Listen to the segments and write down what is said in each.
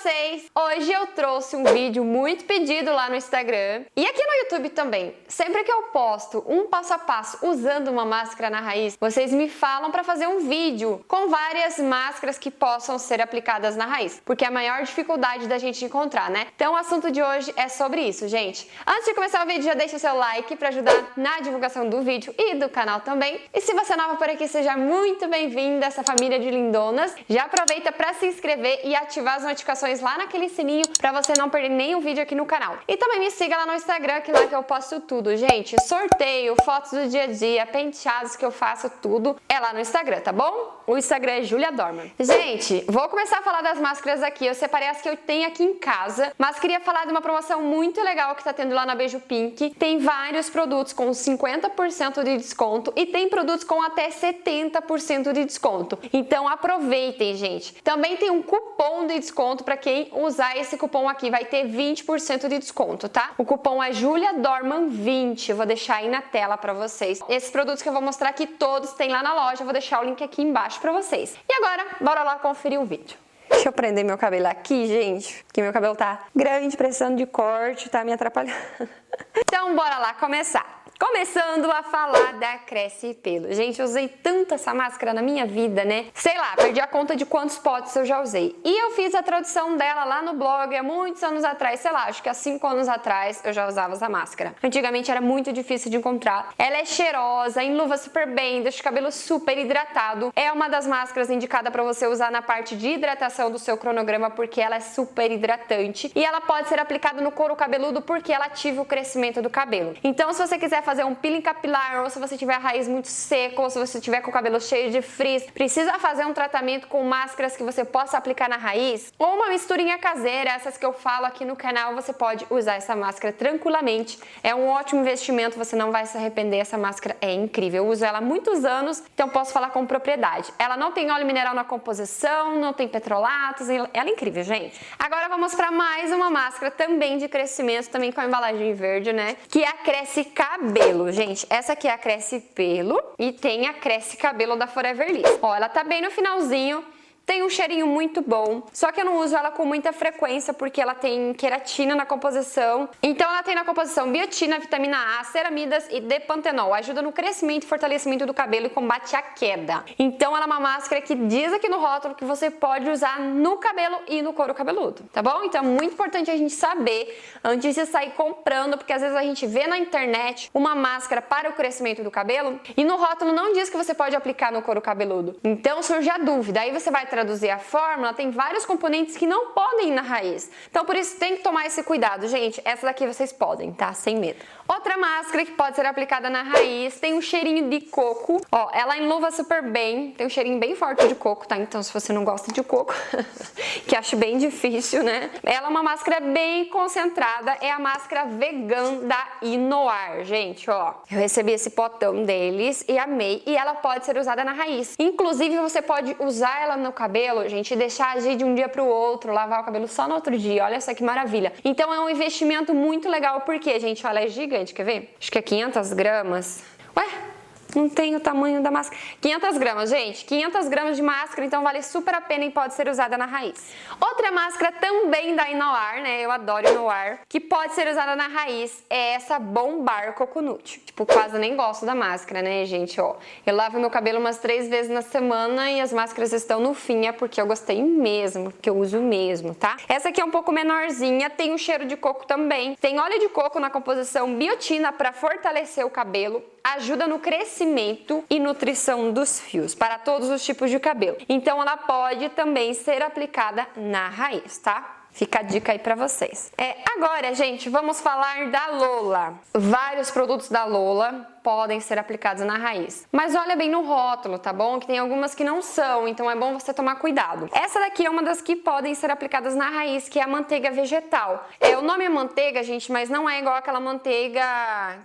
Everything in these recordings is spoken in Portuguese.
vocês? Hoje eu trouxe um vídeo muito pedido lá no Instagram e aqui no YouTube também. Sempre que eu posto um passo a passo usando uma máscara na raiz, vocês me falam para fazer um vídeo com várias máscaras que possam ser aplicadas na raiz, porque é a maior dificuldade da gente encontrar, né? Então o assunto de hoje é sobre isso, gente. Antes de começar o vídeo, já deixa o seu like para ajudar na divulgação do vídeo e do canal também. E se você é nova por aqui, seja muito bem-vinda a essa família de lindonas. Já aproveita para se inscrever e ativar as notificações lá naquele sininho para você não perder nenhum vídeo aqui no canal. E também me siga lá no Instagram, que lá que eu posto tudo, gente. Sorteio, fotos do dia a dia, penteados que eu faço, tudo é lá no Instagram, tá bom? O Instagram é Julia Dorman. Gente, vou começar a falar das máscaras aqui. Eu separei as que eu tenho aqui em casa, mas queria falar de uma promoção muito legal que tá tendo lá na Beijo Pink. Tem vários produtos com 50% de desconto e tem produtos com até 70% de desconto. Então aproveitem, gente. Também tem um cupom de desconto para quem usar esse cupom aqui, vai ter 20% de desconto, tá? O cupom é Julia Dorman 20. Eu vou deixar aí na tela para vocês. Esses produtos que eu vou mostrar aqui todos tem lá na loja, eu vou deixar o link aqui embaixo para vocês. E agora, bora lá conferir o vídeo. Deixa eu prender meu cabelo aqui, gente, que meu cabelo tá grande, precisando de corte, tá me atrapalhando. Então, bora lá começar. Começando a falar da Cresce Pelo. Gente, eu usei tanto essa máscara na minha vida, né? Sei lá, perdi a conta de quantos potes eu já usei. E eu fiz a tradução dela lá no blog há muitos anos atrás, sei lá, acho que há 5 anos atrás eu já usava essa máscara. Antigamente era muito difícil de encontrar. Ela é cheirosa, enluva super bem, deixa o cabelo super hidratado. É uma das máscaras indicada para você usar na parte de hidratação do seu cronograma porque ela é super hidratante e ela pode ser aplicada no couro cabeludo porque ela ativa o crescimento do cabelo. Então, se você quiser fazer um peeling capilar, ou se você tiver a raiz muito seca, ou se você tiver com o cabelo cheio de frizz, precisa fazer um tratamento com máscaras que você possa aplicar na raiz, ou uma misturinha caseira, essas que eu falo aqui no canal, você pode usar essa máscara tranquilamente. É um ótimo investimento, você não vai se arrepender, essa máscara é incrível. Eu uso ela há muitos anos, então posso falar com propriedade. Ela não tem óleo mineral na composição, não tem petrolatos, ela é incrível, gente. Agora vamos para mais uma máscara também de crescimento, também com a embalagem verde, né? Que é a Cresce Cabelo pelo, gente. Essa aqui é a Cresce Pelo e tem a Cresce Cabelo da Forever Liss. Ó, ela tá bem no finalzinho. Tem um cheirinho muito bom, só que eu não uso ela com muita frequência porque ela tem queratina na composição. Então ela tem na composição biotina, vitamina A, ceramidas e depantenol. Ajuda no crescimento e fortalecimento do cabelo e combate a queda. Então ela é uma máscara que diz aqui no rótulo que você pode usar no cabelo e no couro cabeludo, tá bom? Então é muito importante a gente saber antes de sair comprando, porque às vezes a gente vê na internet uma máscara para o crescimento do cabelo e no rótulo não diz que você pode aplicar no couro cabeludo. Então surge a dúvida, aí você vai traduzir a fórmula, tem vários componentes que não podem ir na raiz. Então, por isso, tem que tomar esse cuidado. Gente, essa daqui vocês podem, tá? Sem medo. Outra máscara que pode ser aplicada na raiz tem um cheirinho de coco. Ó, ela enluva super bem, tem um cheirinho bem forte de coco, tá? Então, se você não gosta de coco, que acho bem difícil, né? Ela é uma máscara bem concentrada, é a máscara vegan da Inoar, gente, ó. Eu recebi esse potão deles e amei, e ela pode ser usada na raiz. Inclusive, você pode usar ela no cabelo gente, e deixar agir de um dia para o outro, lavar o cabelo só no outro dia. Olha só que maravilha. Então é um investimento muito legal, porque, gente, olha, é gigante, quer ver? Acho que é 500 gramas. Ué, não tem o tamanho da máscara. 500 gramas, gente. 500 gramas de máscara, então vale super a pena e pode ser usada na raiz. Outra máscara também da Inoar, né? Eu adoro Inoar. Que pode ser usada na raiz é essa Bombar Coconut. Tipo, quase nem gosto da máscara, né, gente? Ó, eu lavo meu cabelo umas três vezes na semana e as máscaras estão no fim, é porque eu gostei mesmo, que eu uso mesmo, tá? Essa aqui é um pouco menorzinha, tem um cheiro de coco também. Tem óleo de coco na composição biotina para fortalecer o cabelo ajuda no crescimento e nutrição dos fios para todos os tipos de cabelo. Então ela pode também ser aplicada na raiz, tá? Fica a dica aí para vocês. É, agora, gente, vamos falar da Lola. Vários produtos da Lola podem ser aplicados na raiz. Mas olha bem no rótulo, tá bom? Que tem algumas que não são, então é bom você tomar cuidado. Essa daqui é uma das que podem ser aplicadas na raiz, que é a manteiga vegetal. É, o nome é manteiga, gente, mas não é igual aquela manteiga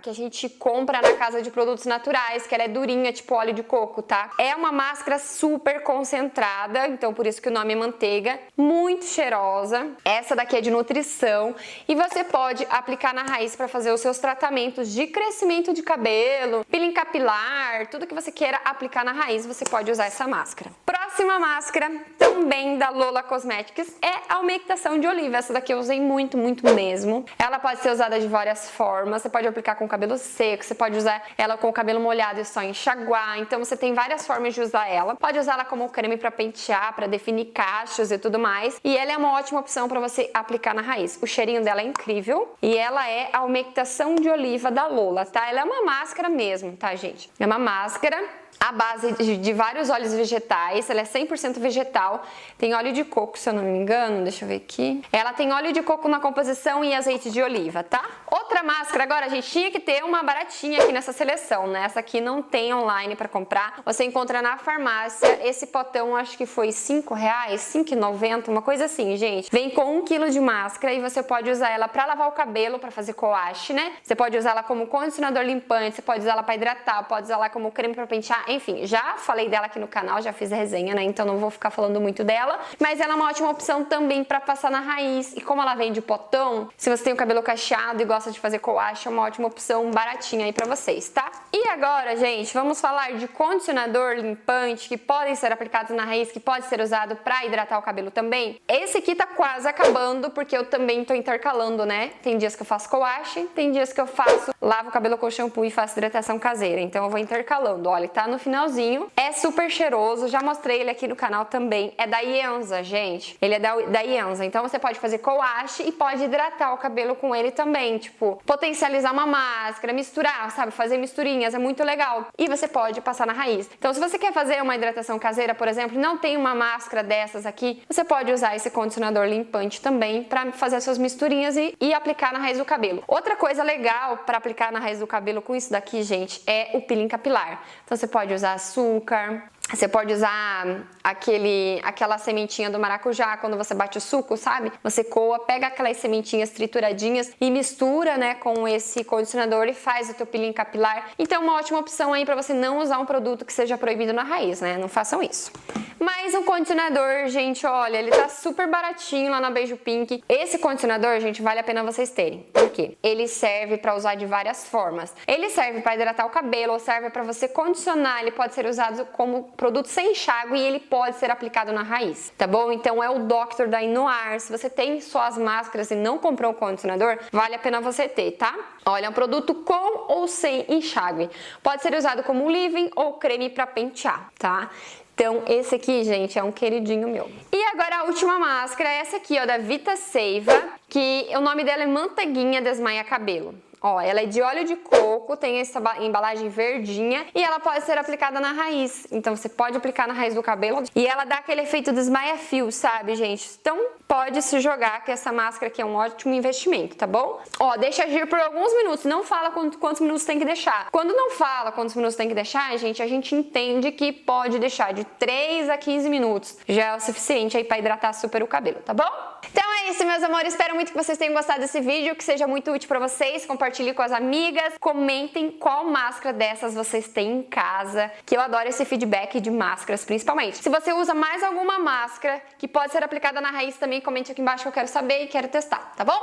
que a gente compra na casa de produtos naturais, que ela é durinha, tipo óleo de coco, tá? É uma máscara super concentrada, então por isso que o nome é manteiga, muito cheirosa. Essa daqui é de nutrição e você pode aplicar na raiz para fazer os seus tratamentos de crescimento de cabelo cabelo, peeling capilar, tudo que você queira aplicar na raiz, você pode usar essa máscara. Próxima máscara, também da Lola Cosmetics, é a umectação de oliva. Essa daqui eu usei muito, muito mesmo. Ela pode ser usada de várias formas. Você pode aplicar com o cabelo seco, você pode usar ela com o cabelo molhado e só enxaguar. Então você tem várias formas de usar ela. Pode usar ela como creme para pentear, para definir cachos e tudo mais. E ela é uma ótima opção para você aplicar na raiz. O cheirinho dela é incrível e ela é a umectação de oliva da Lola, tá? Ela é uma máscara mesmo, tá, gente? É uma máscara a base de, vários óleos vegetais, ela é 100% vegetal, tem óleo de coco, se eu não me engano, deixa eu ver aqui. Ela tem óleo de coco na composição e azeite de oliva, tá? Outra máscara, agora a gente tinha que ter uma baratinha aqui nessa seleção, né? Essa aqui não tem online para comprar, você encontra na farmácia, esse potão acho que foi 5 reais, 5,90, uma coisa assim, gente. Vem com um quilo de máscara e você pode usar ela para lavar o cabelo, para fazer coache, né? Você pode usar ela como condicionador limpante, você pode usar ela para hidratar, pode usar ela como creme para pentear, enfim, já falei dela aqui no canal, já fiz a resenha, né? Então não vou ficar falando muito dela. Mas ela é uma ótima opção também para passar na raiz. E como ela vem de potão, se você tem o cabelo cacheado e gosta de fazer coache, é uma ótima opção baratinha aí para vocês, tá? E agora, gente, vamos falar de condicionador limpante que podem ser aplicados na raiz, que pode ser usado para hidratar o cabelo também. Esse aqui tá quase acabando, porque eu também tô intercalando, né? Tem dias que eu faço coache, tem dias que eu faço, lavo o cabelo com shampoo e faço hidratação caseira. Então eu vou intercalando. Olha, tá no no finalzinho. É super cheiroso, já mostrei ele aqui no canal também. É da Ienza, gente. Ele é da, da Ienza, então você pode fazer coache e pode hidratar o cabelo com ele também. Tipo, potencializar uma máscara, misturar, sabe? Fazer misturinhas, é muito legal. E você pode passar na raiz. Então, se você quer fazer uma hidratação caseira, por exemplo, não tem uma máscara dessas aqui, você pode usar esse condicionador limpante também para fazer suas misturinhas e, e aplicar na raiz do cabelo. Outra coisa legal para aplicar na raiz do cabelo com isso daqui, gente, é o peeling capilar. Então, você pode usar açúcar, você pode usar aquele, aquela sementinha do maracujá quando você bate o suco, sabe? Você coa, pega aquelas sementinhas trituradinhas e mistura, né, com esse condicionador e faz o teu peeling capilar. Então, uma ótima opção aí para você não usar um produto que seja proibido na raiz, né? Não façam isso. Mas um condicionador, gente, olha, ele tá super baratinho lá na Beijo Pink. Esse condicionador, gente, vale a pena vocês terem. Por quê? Ele serve para usar de várias formas. Ele serve para hidratar o cabelo, serve para você condicionar, ele pode ser usado como produto sem enxágue e ele pode ser aplicado na raiz, tá bom? Então é o Doctor da Inoar. Se você tem suas máscaras e não comprou o condicionador, vale a pena você ter, tá? Olha, é um produto com ou sem enxágue. Pode ser usado como leave-in ou creme para pentear, tá? Então, esse aqui, gente, é um queridinho meu. E agora a última máscara, essa aqui, ó, da Vita Seiva, que o nome dela é Manteiguinha Desmaia Cabelo. Ó, ela é de óleo de coco, tem essa embalagem verdinha e ela pode ser aplicada na raiz. Então você pode aplicar na raiz do cabelo e ela dá aquele efeito desmaia-fio, sabe, gente? Então pode se jogar que essa máscara aqui é um ótimo investimento, tá bom? Ó, deixa agir por alguns minutos, não fala quantos minutos tem que deixar. Quando não fala quantos minutos tem que deixar, gente, a gente entende que pode deixar de 3 a 15 minutos. Já é o suficiente aí para hidratar super o cabelo, tá bom? Então é isso, meus amores. Espero muito que vocês tenham gostado desse vídeo, que seja muito útil para vocês. Compartilhe com as amigas. Comentem qual máscara dessas vocês têm em casa, que eu adoro esse feedback de máscaras, principalmente. Se você usa mais alguma máscara que pode ser aplicada na raiz também, comente aqui embaixo que eu quero saber e quero testar, tá bom?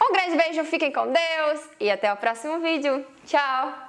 Um grande beijo, fiquem com Deus e até o próximo vídeo. Tchau!